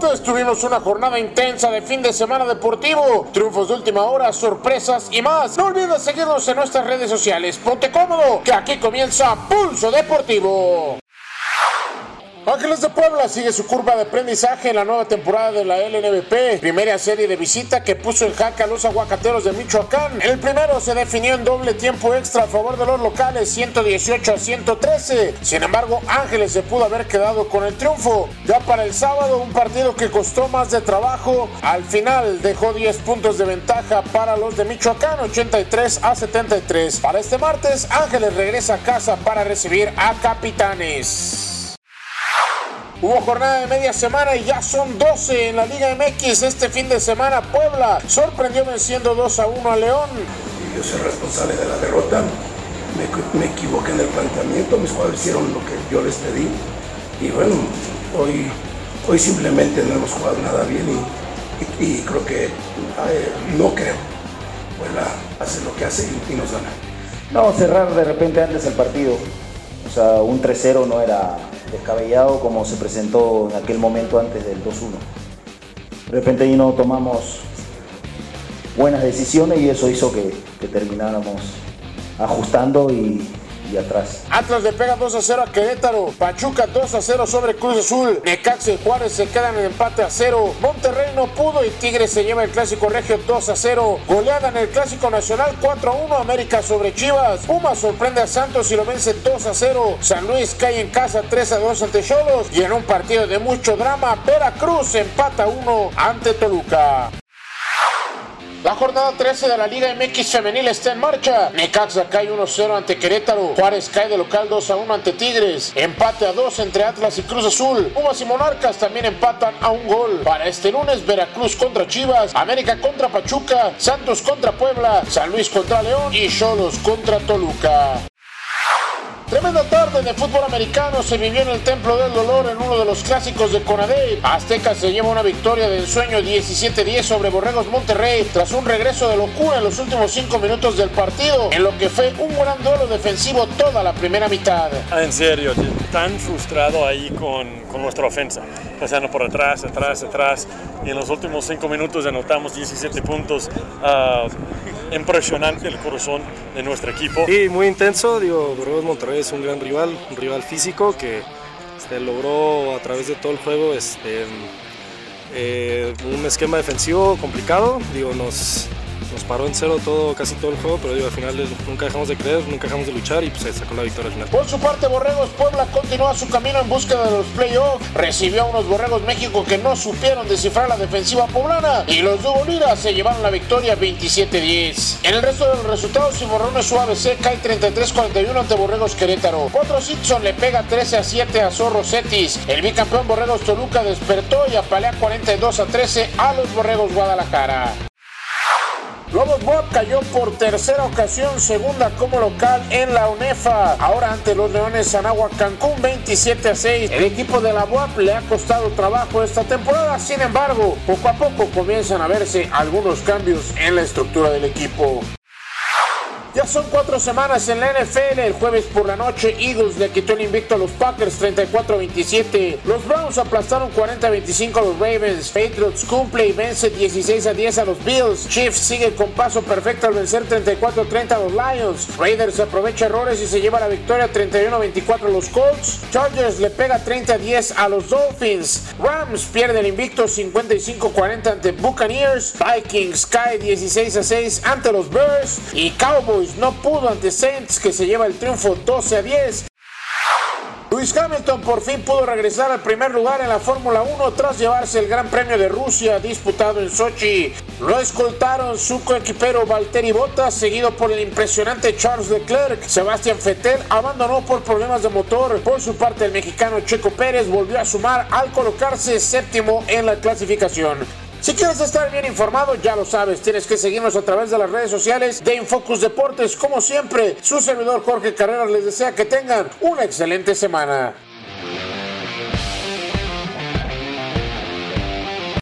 deportes, tuvimos una jornada intensa de fin de semana deportivo, triunfos de última hora, sorpresas y más. No olvides seguirnos en nuestras redes sociales. Ponte cómodo, que aquí comienza Pulso Deportivo. Ángeles de Puebla sigue su curva de aprendizaje en la nueva temporada de la LNBP, primera serie de visita que puso en jaque a los aguacateros de Michoacán. El primero se definió en doble tiempo extra a favor de los locales, 118 a 113. Sin embargo, Ángeles se pudo haber quedado con el triunfo. Ya para el sábado, un partido que costó más de trabajo, al final dejó 10 puntos de ventaja para los de Michoacán, 83 a 73. Para este martes, Ángeles regresa a casa para recibir a Capitanes. Hubo jornada de media semana y ya son 12 en la Liga MX. Este fin de semana Puebla sorprendió venciendo 2 a 1 a León. Yo soy responsable de la derrota. Me, equivoqué en el planteamiento. Mis jugadores hicieron lo que yo les pedí. Y bueno, hoy, hoy simplemente no hemos jugado nada bien y, creo que no creo. Puebla hace lo que hace y, y nos gana. No, cerrar de repente antes el partido. O sea, un 3-0 no era descabellado como se presentó en aquel momento antes del 2-1. De repente ahí no tomamos buenas decisiones y eso hizo que, que termináramos ajustando y, atrás. Atlas le pega 2 a 0 a Querétaro. Pachuca 2 a 0 sobre Cruz Azul. Necaxa y Juárez se quedan en empate a 0. Monterrey no pudo y Tigres se lleva el clásico regio 2 a 0. Goleada en el clásico nacional 4 a 1. América sobre Chivas. Puma sorprende a Santos y lo vence 2 a 0. San Luis cae en casa 3 a 2 ante Cholos. Y en un partido de mucho drama, Veracruz empata 1 ante Toluca. La jornada 13 de la Liga MX femenil está en marcha. Necaxa cae 1-0 ante Querétaro. Juárez cae de local 2-1 ante Tigres. Empate a 2 entre Atlas y Cruz Azul. Pumas y Monarcas también empatan a un gol. Para este lunes, Veracruz contra Chivas, América contra Pachuca, Santos contra Puebla, San Luis contra León y Cholos contra Toluca. Tremenda tarde de fútbol americano se vivió en el Templo del Dolor en uno de los clásicos de Conadey. Azteca se lleva una victoria de ensueño 17-10 sobre Borregos Monterrey tras un regreso de locura en los últimos 5 minutos del partido, en lo que fue un gran duelo defensivo toda la primera mitad. Ah, en serio, tan frustrado ahí con, con nuestra ofensa, pasando por atrás, atrás, atrás, y en los últimos 5 minutos anotamos 17 puntos. Uh, impresionante el corazón de nuestro equipo. Sí, muy intenso, digo, Borregos Monterrey es un gran rival, un rival físico que este, logró a través de todo el juego este, eh, un esquema defensivo complicado, digo, nos, nos paró en cero todo, casi todo el juego, pero digo, al final nunca dejamos de creer, nunca dejamos de luchar y pues se sacó la victoria al final. Por su parte, Borregos Puebla continúa su camino en búsqueda de los playoffs. Recibió a unos Borregos México que no supieron descifrar la defensiva poblana y los Dugo se llevaron la victoria 27-10. En el resto de los resultados, Cimarrones Suave C cae 33-41 ante Borregos Querétaro. Cuatro Simpson le pega 13-7 a Zorro Cetis. El bicampeón Borregos Toluca despertó y apalea 42-13 a los Borregos Guadalajara. Lobos Bob cayó por tercera ocasión, segunda como local en la UNEFA. Ahora ante los Leones Sanagua Cancún 27 a 6. El equipo de la UAP le ha costado trabajo esta temporada, sin embargo, poco a poco comienzan a verse algunos cambios en la estructura del equipo. Ya son cuatro semanas en la NFL. El jueves por la noche, Eagles le quitó el invicto a los Packers 34-27. Los Browns aplastaron 40-25 a los Ravens. Patriots cumple y vence 16-10 a los Bills. Chiefs sigue con paso perfecto al vencer 34-30 a los Lions. Raiders aprovecha errores y se lleva la victoria 31-24 a los Colts. Chargers le pega 30-10 a los Dolphins. Rams pierde el invicto 55-40 ante Buccaneers. Vikings cae 16-6 ante los Bears. Y Cowboys no pudo ante Saints que se lleva el triunfo 12 a 10. Lewis Hamilton por fin pudo regresar al primer lugar en la Fórmula 1 tras llevarse el Gran Premio de Rusia disputado en Sochi. Lo escoltaron su coequipero Valtteri Bottas, seguido por el impresionante Charles Leclerc. Sebastián Vettel abandonó por problemas de motor. Por su parte, el mexicano Checo Pérez volvió a sumar al colocarse séptimo en la clasificación. Si quieres estar bien informado, ya lo sabes, tienes que seguirnos a través de las redes sociales de Infocus Deportes. Como siempre, su servidor Jorge Carreras les desea que tengan una excelente semana.